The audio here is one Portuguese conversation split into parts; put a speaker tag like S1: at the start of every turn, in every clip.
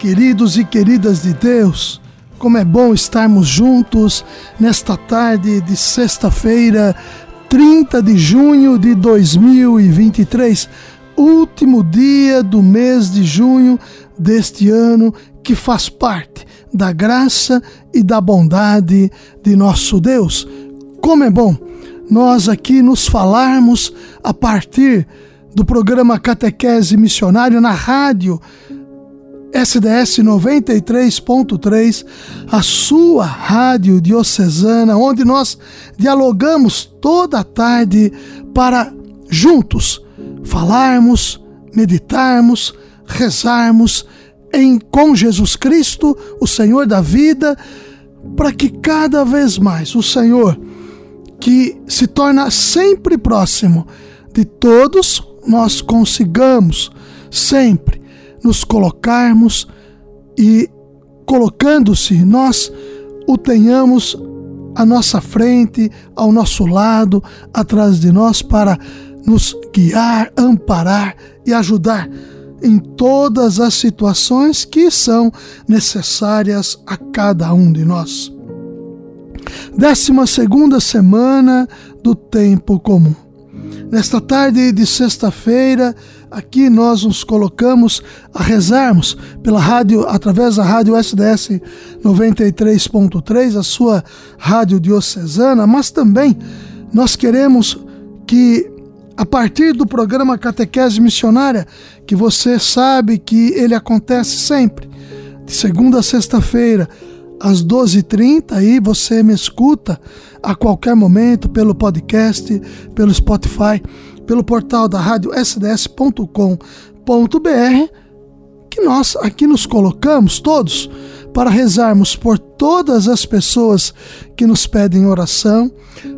S1: queridos e queridas de Deus. Como é bom estarmos juntos nesta tarde de sexta-feira, 30 de junho de 2023, último dia do mês de junho deste ano que faz parte da graça e da bondade de nosso Deus. Como é bom nós aqui nos falarmos a partir do programa Catequese Missionário na rádio SDS 93.3, a sua rádio diocesana, onde nós dialogamos toda a tarde para juntos falarmos, meditarmos, rezarmos em com Jesus Cristo, o Senhor da vida, para que cada vez mais o Senhor que se torna sempre próximo de todos nós consigamos sempre nos colocarmos e, colocando-se, nós o tenhamos à nossa frente, ao nosso lado, atrás de nós, para nos guiar, amparar e ajudar em todas as situações que são necessárias a cada um de nós. Décima segunda semana do tempo comum. Nesta tarde de sexta-feira, aqui nós nos colocamos a rezarmos pela rádio, através da rádio SDS 93.3, a sua rádio diocesana, mas também nós queremos que a partir do programa Catequese Missionária, que você sabe que ele acontece sempre, de segunda a sexta-feira, às 12h30, aí você me escuta a qualquer momento pelo podcast, pelo Spotify, pelo portal da rádio sds.com.br, que nós aqui nos colocamos todos para rezarmos por todas as pessoas que nos pedem oração,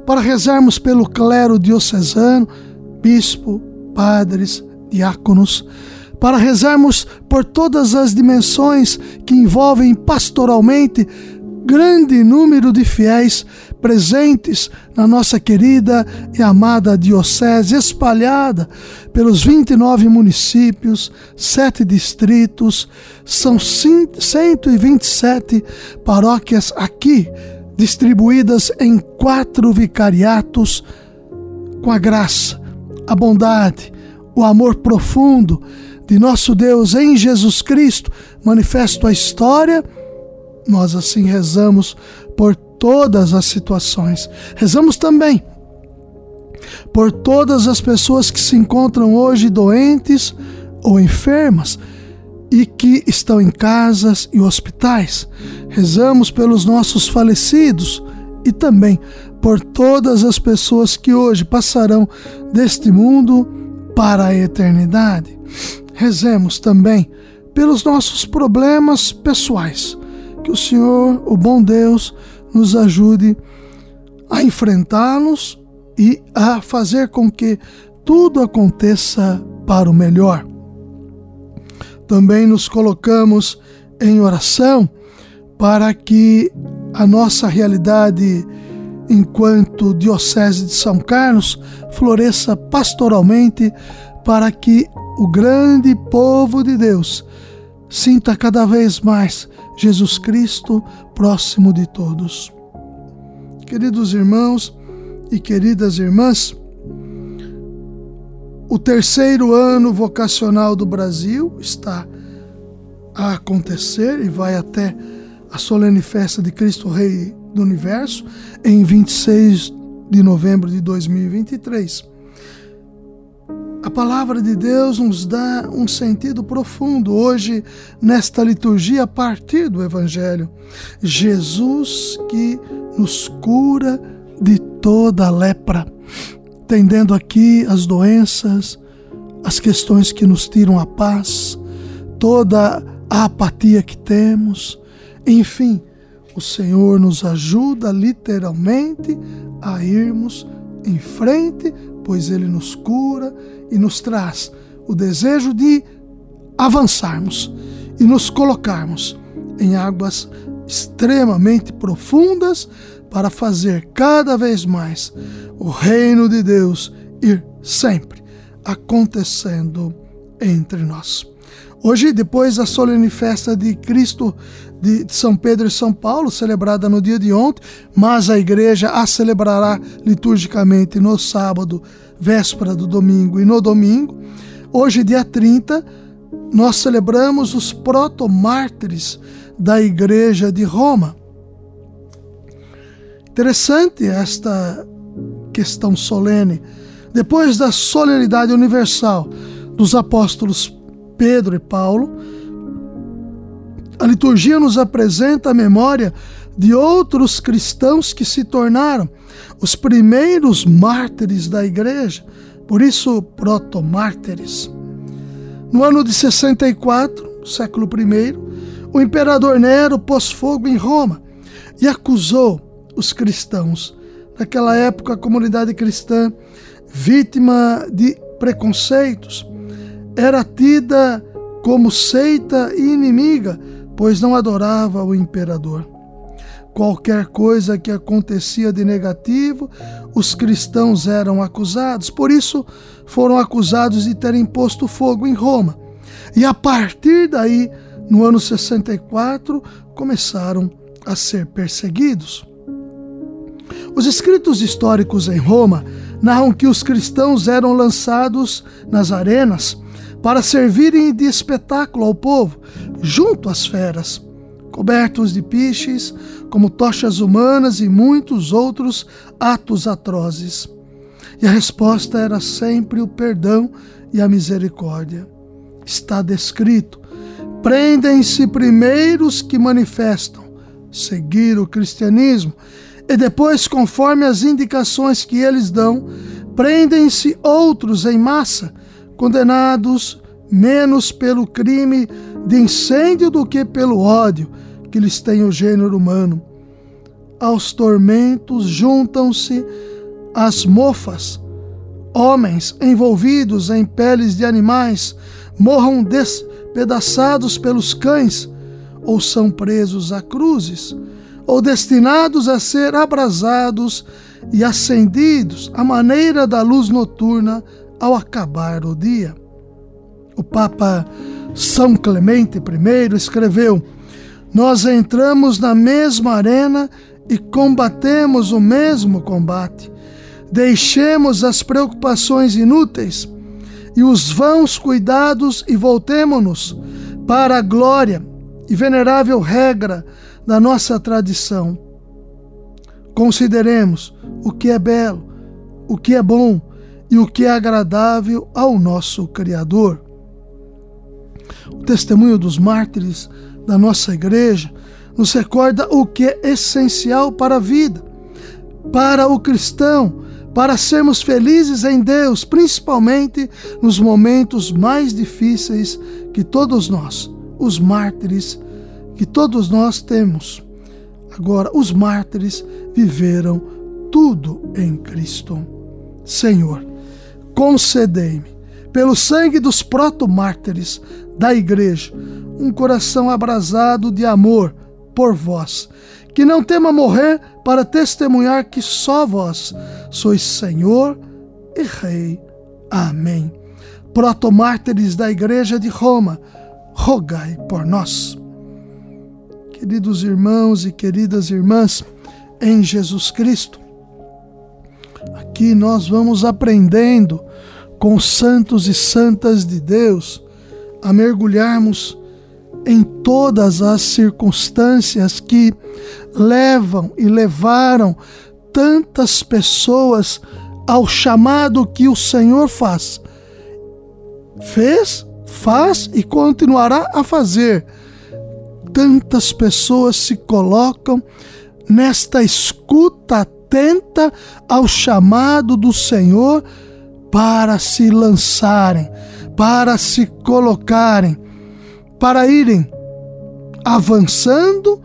S1: para rezarmos pelo clero diocesano, bispo, padres, diáconos, para rezarmos por todas as dimensões que envolvem pastoralmente grande número de fiéis presentes na nossa querida e amada Diocese, espalhada pelos 29 municípios, sete distritos, são 127 paróquias aqui, distribuídas em quatro vicariatos, com a graça, a bondade, o amor profundo de nosso Deus em Jesus Cristo, manifesto à história, nós assim rezamos por todas as situações. Rezamos também por todas as pessoas que se encontram hoje doentes ou enfermas e que estão em casas e hospitais. Rezamos pelos nossos falecidos e também por todas as pessoas que hoje passarão deste mundo para a eternidade. Rezemos também pelos nossos problemas pessoais. Que o Senhor, o bom Deus, nos ajude a enfrentá-los e a fazer com que tudo aconteça para o melhor. Também nos colocamos em oração para que a nossa realidade enquanto Diocese de São Carlos floresça pastoralmente para que o grande povo de Deus sinta cada vez mais Jesus Cristo próximo de todos. Queridos irmãos e queridas irmãs, o terceiro ano vocacional do Brasil está a acontecer e vai até a solene festa de Cristo Rei do Universo em 26 de novembro de 2023. A palavra de Deus nos dá um sentido profundo hoje nesta liturgia a partir do Evangelho. Jesus que nos cura de toda a lepra, tendendo aqui as doenças, as questões que nos tiram a paz, toda a apatia que temos. Enfim, o Senhor nos ajuda literalmente a irmos em frente, pois Ele nos cura e nos traz o desejo de avançarmos e nos colocarmos em águas extremamente profundas para fazer cada vez mais o reino de Deus ir sempre acontecendo entre nós. Hoje, depois da solene festa de Cristo de São Pedro e São Paulo, celebrada no dia de ontem, mas a igreja a celebrará liturgicamente no sábado, véspera do domingo e no domingo. Hoje, dia 30, nós celebramos os protomártires da igreja de Roma. Interessante esta questão solene. Depois da solenidade universal dos apóstolos Pedro e Paulo, a liturgia nos apresenta a memória de outros cristãos que se tornaram os primeiros mártires da igreja, por isso protomártires. No ano de 64, século I, o imperador Nero pôs fogo em Roma e acusou os cristãos. Naquela época, a comunidade cristã, vítima de preconceitos, era tida como seita e inimiga, pois não adorava o imperador. Qualquer coisa que acontecia de negativo, os cristãos eram acusados, por isso foram acusados de terem posto fogo em Roma. E a partir daí, no ano 64, começaram a ser perseguidos. Os escritos históricos em Roma narram que os cristãos eram lançados nas arenas para servirem de espetáculo ao povo, junto às feras, cobertos de piches, como tochas humanas e muitos outros atos atrozes. E a resposta era sempre o perdão e a misericórdia. Está descrito: prendem-se primeiro os que manifestam seguir o cristianismo, e depois, conforme as indicações que eles dão, prendem-se outros em massa condenados menos pelo crime de incêndio do que pelo ódio que lhes tem o gênero humano. Aos tormentos juntam-se as mofas. Homens envolvidos em peles de animais morram despedaçados pelos cães, ou são presos a cruzes, ou destinados a ser abrasados e acendidos à maneira da luz noturna ao acabar o dia. O Papa São Clemente I escreveu: Nós entramos na mesma arena e combatemos o mesmo combate. Deixemos as preocupações inúteis e os vãos cuidados e voltemo-nos para a glória e venerável regra da nossa tradição. Consideremos o que é belo, o que é bom, e o que é agradável ao nosso Criador. O testemunho dos mártires da nossa igreja nos recorda o que é essencial para a vida, para o cristão, para sermos felizes em Deus, principalmente nos momentos mais difíceis que todos nós, os mártires, que todos nós temos. Agora, os mártires viveram tudo em Cristo. Senhor, concedei-me, pelo sangue dos proto-mártires da Igreja, um coração abrasado de amor por vós, que não tema morrer para testemunhar que só vós sois Senhor e Rei. Amém. Protomártires da Igreja de Roma, rogai por nós. Queridos irmãos e queridas irmãs, em Jesus Cristo, Aqui nós vamos aprendendo com santos e santas de Deus a mergulharmos em todas as circunstâncias que levam e levaram tantas pessoas ao chamado que o Senhor faz. Fez, faz e continuará a fazer. Tantas pessoas se colocam nesta escuta atenta ao chamado do Senhor para se lançarem, para se colocarem, para irem avançando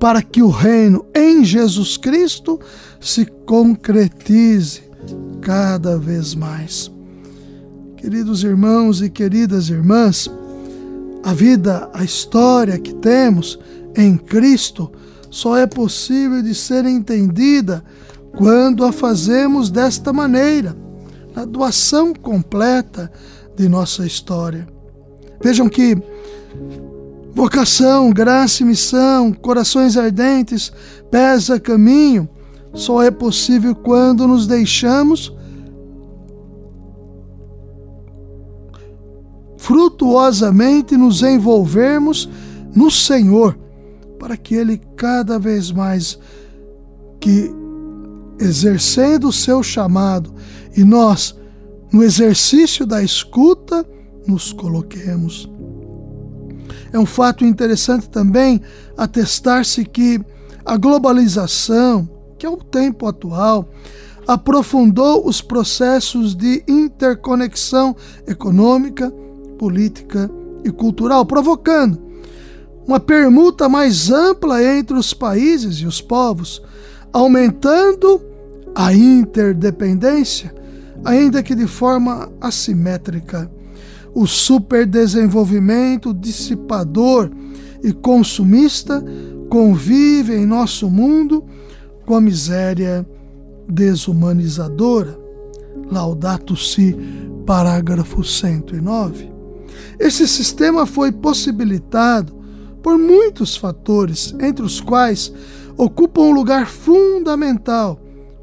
S1: para que o reino em Jesus Cristo se concretize cada vez mais. Queridos irmãos e queridas irmãs, a vida, a história que temos em Cristo só é possível de ser entendida quando a fazemos desta maneira, na doação completa de nossa história. Vejam que vocação, graça e missão, corações ardentes, pesa caminho, só é possível quando nos deixamos frutuosamente nos envolvermos no Senhor, para que Ele cada vez mais que exercendo o seu chamado e nós no exercício da escuta nos coloquemos. É um fato interessante também atestar-se que a globalização, que é o tempo atual, aprofundou os processos de interconexão econômica, política e cultural, provocando uma permuta mais ampla entre os países e os povos, aumentando a interdependência, ainda que de forma assimétrica. O superdesenvolvimento dissipador e consumista convive em nosso mundo com a miséria desumanizadora. Laudato Si, parágrafo 109. Esse sistema foi possibilitado por muitos fatores, entre os quais ocupam um lugar fundamental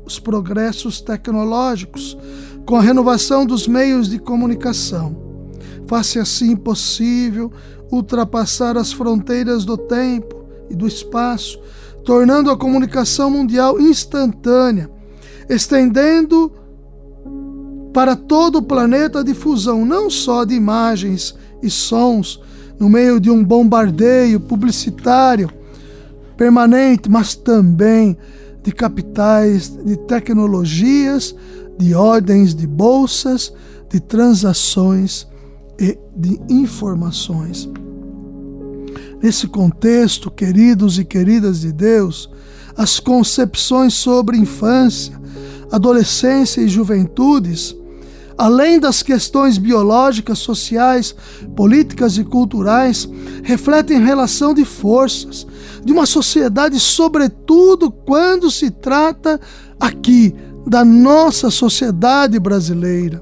S1: os progressos tecnológicos, com a renovação dos meios de comunicação. Faz-se assim possível ultrapassar as fronteiras do tempo e do espaço, tornando a comunicação mundial instantânea, estendendo para todo o planeta a difusão não só de imagens e sons no meio de um bombardeio publicitário permanente, mas também de capitais, de tecnologias, de ordens de bolsas, de transações e de informações. Nesse contexto, queridos e queridas de Deus, as concepções sobre infância, adolescência e juventudes além das questões biológicas, sociais, políticas e culturais, refletem relação de forças de uma sociedade, sobretudo quando se trata aqui da nossa sociedade brasileira.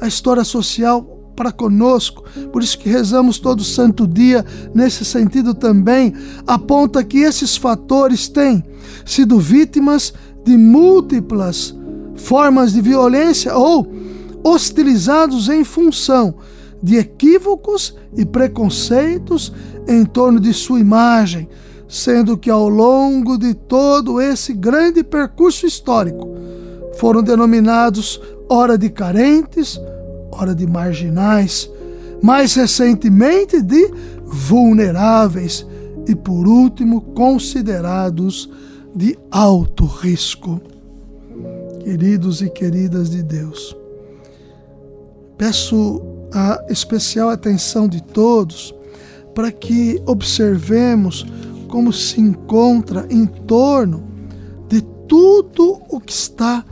S1: A história social para conosco, por isso que rezamos todo santo dia nesse sentido também, aponta que esses fatores têm sido vítimas de múltiplas formas de violência ou hostilizados em função de equívocos e preconceitos em torno de sua imagem, sendo que ao longo de todo esse grande percurso histórico foram denominados ora de carentes, ora de marginais, mais recentemente de vulneráveis e por último considerados de alto risco. Queridos e queridas de Deus, Peço a especial atenção de todos para que observemos como se encontra em torno de tudo o que está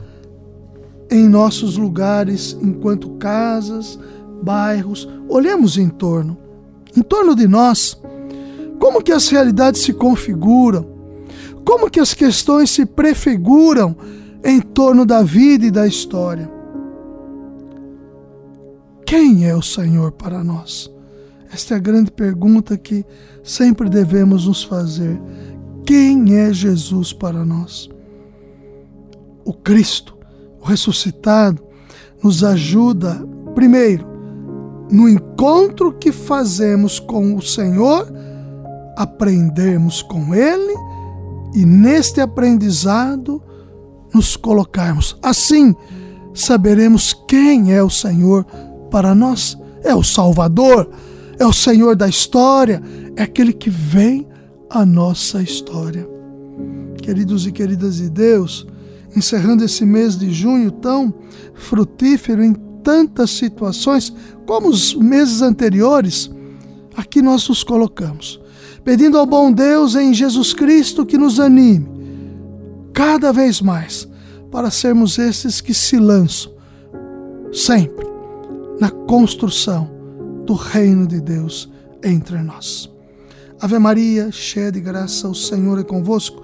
S1: em nossos lugares, enquanto casas, bairros, olhemos em torno, em torno de nós, como que as realidades se configuram, como que as questões se prefiguram em torno da vida e da história. Quem é o Senhor para nós? Esta é a grande pergunta que sempre devemos nos fazer. Quem é Jesus para nós? O Cristo, o ressuscitado, nos ajuda, primeiro, no encontro que fazemos com o Senhor, aprendermos com Ele e neste aprendizado nos colocarmos. Assim, saberemos quem é o Senhor para nós é o Salvador, é o Senhor da história, é aquele que vem a nossa história. Queridos e queridas de Deus, encerrando esse mês de junho tão frutífero em tantas situações, como os meses anteriores, aqui nós nos colocamos, pedindo ao bom Deus em Jesus Cristo que nos anime cada vez mais para sermos esses que se lançam sempre na construção do reino de Deus entre nós. Ave Maria, cheia de graça, o Senhor é convosco.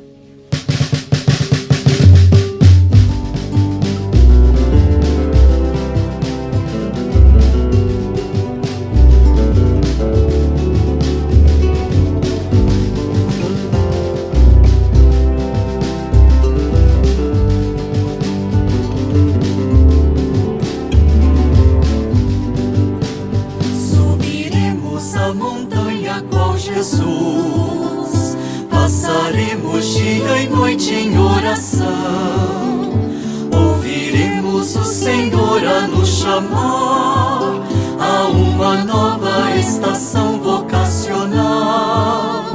S2: Jesus. Passaremos dia e noite em
S3: oração. Ouviremos o
S2: Senhor a nos
S3: chamar a
S2: uma nova estação vocacional.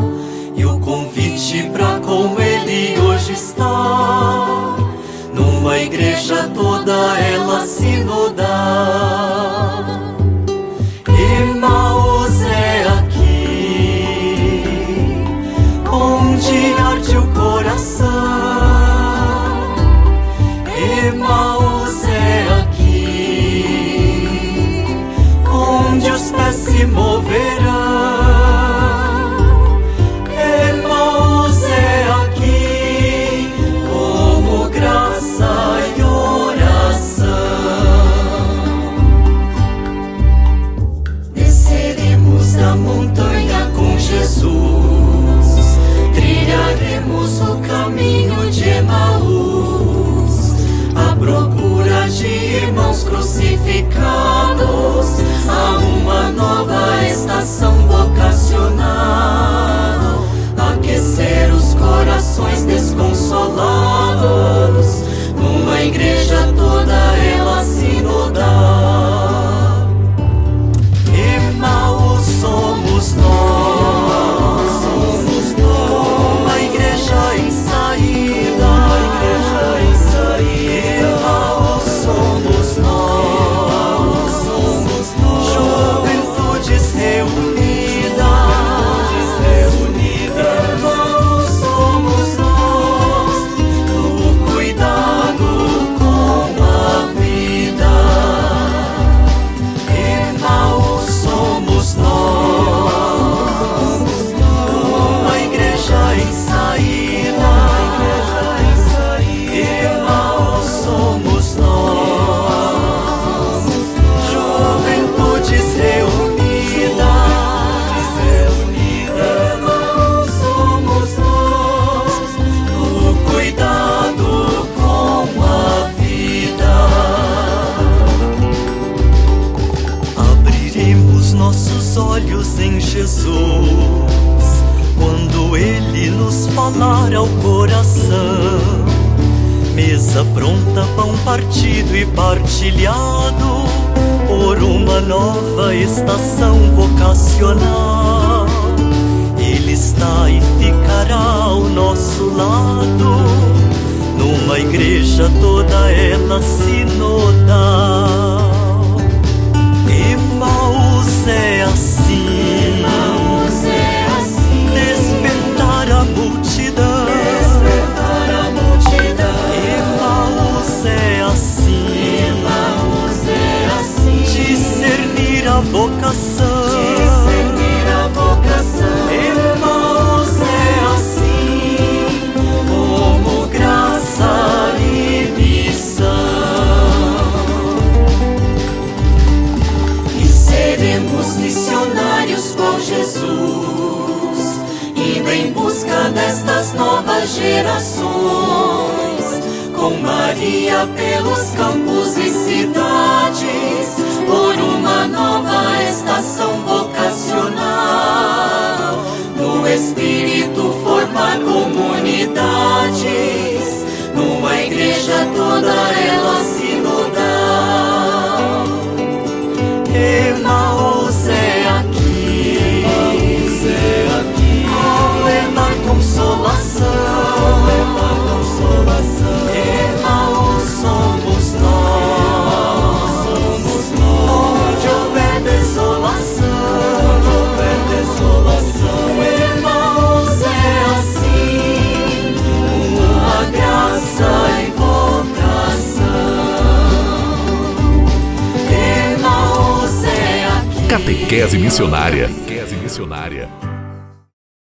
S2: E
S3: o convite para com Ele hoje está. Numa igreja toda ela se partido e partilhado por uma nova estação vocacional. Ele está e ficará ao nosso lado, numa igreja toda ela sinodal.
S4: Emmaus é assim, vocação. Missionária.